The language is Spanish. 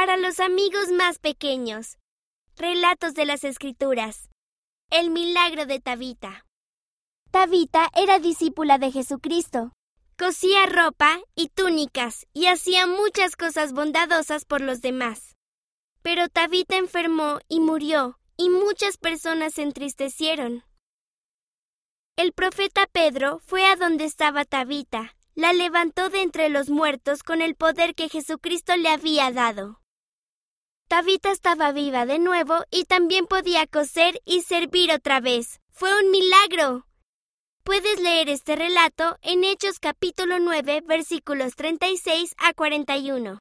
Para los amigos más pequeños. Relatos de las Escrituras. El milagro de Tabita. Tabita era discípula de Jesucristo. Cosía ropa y túnicas y hacía muchas cosas bondadosas por los demás. Pero Tabita enfermó y murió, y muchas personas se entristecieron. El profeta Pedro fue a donde estaba Tabita, la levantó de entre los muertos con el poder que Jesucristo le había dado. Tabita estaba viva de nuevo y también podía coser y servir otra vez. ¡Fue un milagro! Puedes leer este relato en Hechos capítulo 9 versículos 36 a 41.